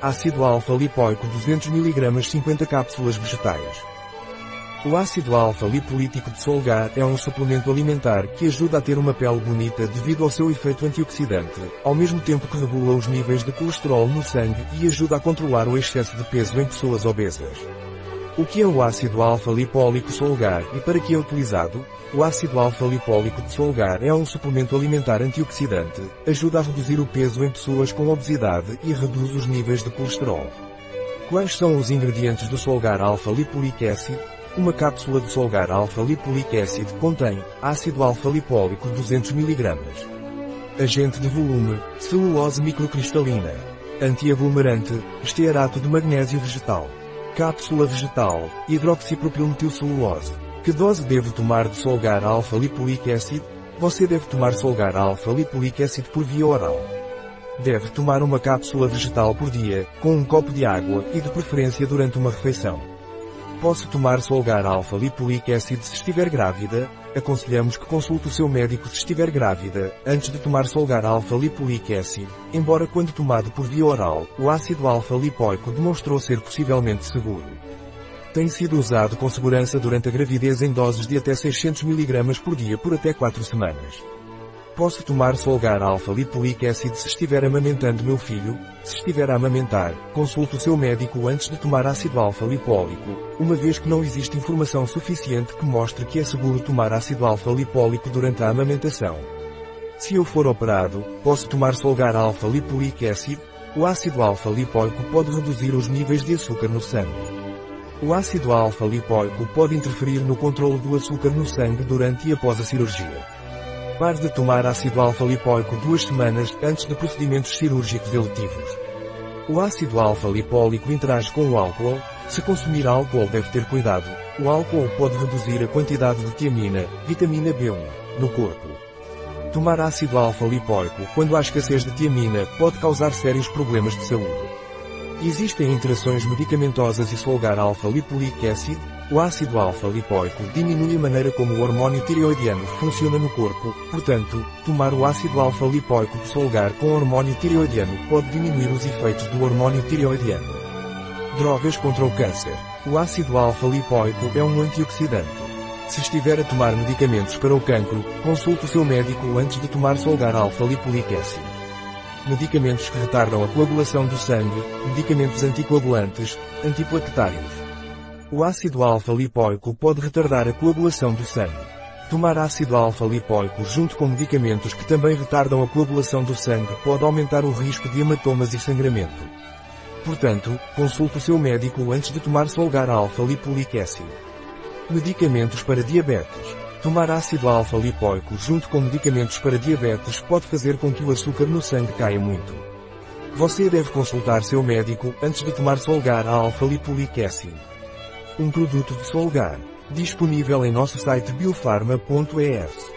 Ácido alfa-lipoico 200 mg 50 cápsulas vegetais. O ácido alfa-lipolítico de Solgar é um suplemento alimentar que ajuda a ter uma pele bonita devido ao seu efeito antioxidante, ao mesmo tempo que regula os níveis de colesterol no sangue e ajuda a controlar o excesso de peso em pessoas obesas. O que é o ácido alfa-lipólico Solgar e para que é utilizado? O ácido alfa-lipólico de Solgar é um suplemento alimentar antioxidante, ajuda a reduzir o peso em pessoas com obesidade e reduz os níveis de colesterol. Quais são os ingredientes do Solgar alfa-lipolic acid? Uma cápsula de Solgar alfa-lipolic acid contém ácido alfa-lipólico 200 mg, agente de volume, celulose microcristalina, antiaglomerante, estearato de magnésio vegetal, cápsula vegetal, hidroxipropilmetilcelulose. Que dose devo tomar de Solgar alfa-lipolic acid? Você deve tomar Solgar alfa-lipolic acid por via oral. Deve tomar uma cápsula vegetal por dia, com um copo de água e de preferência durante uma refeição. Posso tomar Solgar Alpha Lipolic Acid se estiver grávida? Aconselhamos que consulte o seu médico se estiver grávida, antes de tomar Solgar Alpha Lipolic Acid, embora quando tomado por via oral, o ácido alfa-lipoico demonstrou ser possivelmente seguro. Tem sido usado com segurança durante a gravidez em doses de até 600 mg por dia por até 4 semanas. Posso tomar Solgar Alpha Lipolic Acid se estiver amamentando meu filho? Se estiver a amamentar, consulte o seu médico antes de tomar ácido alfa lipólico, uma vez que não existe informação suficiente que mostre que é seguro tomar ácido alfa lipólico durante a amamentação. Se eu for operado, posso tomar Solgar Alpha Lipolic Acid? O ácido alfa lipólico pode reduzir os níveis de açúcar no sangue. O ácido alfa lipólico pode interferir no controle do açúcar no sangue durante e após a cirurgia. Pare de tomar ácido alfa-lipoico duas semanas antes de procedimentos cirúrgicos eletivos. O ácido alfa-lipólico interage com o álcool. Se consumir álcool deve ter cuidado. O álcool pode reduzir a quantidade de tiamina, vitamina B1, no corpo. Tomar ácido alfa-lipoico quando há escassez de tiamina pode causar sérios problemas de saúde. Existem interações medicamentosas e solgar alfa-lipolic acid, o ácido alfa-lipoico diminui a maneira como o hormônio tireoidiano funciona no corpo, portanto, tomar o ácido alfa-lipoico de solgar com hormônio tireoidiano pode diminuir os efeitos do hormônio tireoidiano. Drogas contra o câncer. O ácido alfa-lipoico é um antioxidante. Se estiver a tomar medicamentos para o cancro, consulte o seu médico antes de tomar solgar alfa-lipolic. Medicamentos que retardam a coagulação do sangue, medicamentos anticoagulantes, antiplaquetários. O ácido alfa-lipoico pode retardar a coagulação do sangue. Tomar ácido alfa-lipoico junto com medicamentos que também retardam a coagulação do sangue pode aumentar o risco de hematomas e sangramento. Portanto, consulte o seu médico antes de tomar Solgar alfa-lipolic. Medicamentos para diabetes. Tomar ácido alfa-lipoico junto com medicamentos para diabetes pode fazer com que o açúcar no sangue caia muito. Você deve consultar seu médico antes de tomar Solgar alfa-lipolic. Um produto de Solgar. Disponível em nosso site biofarma.es.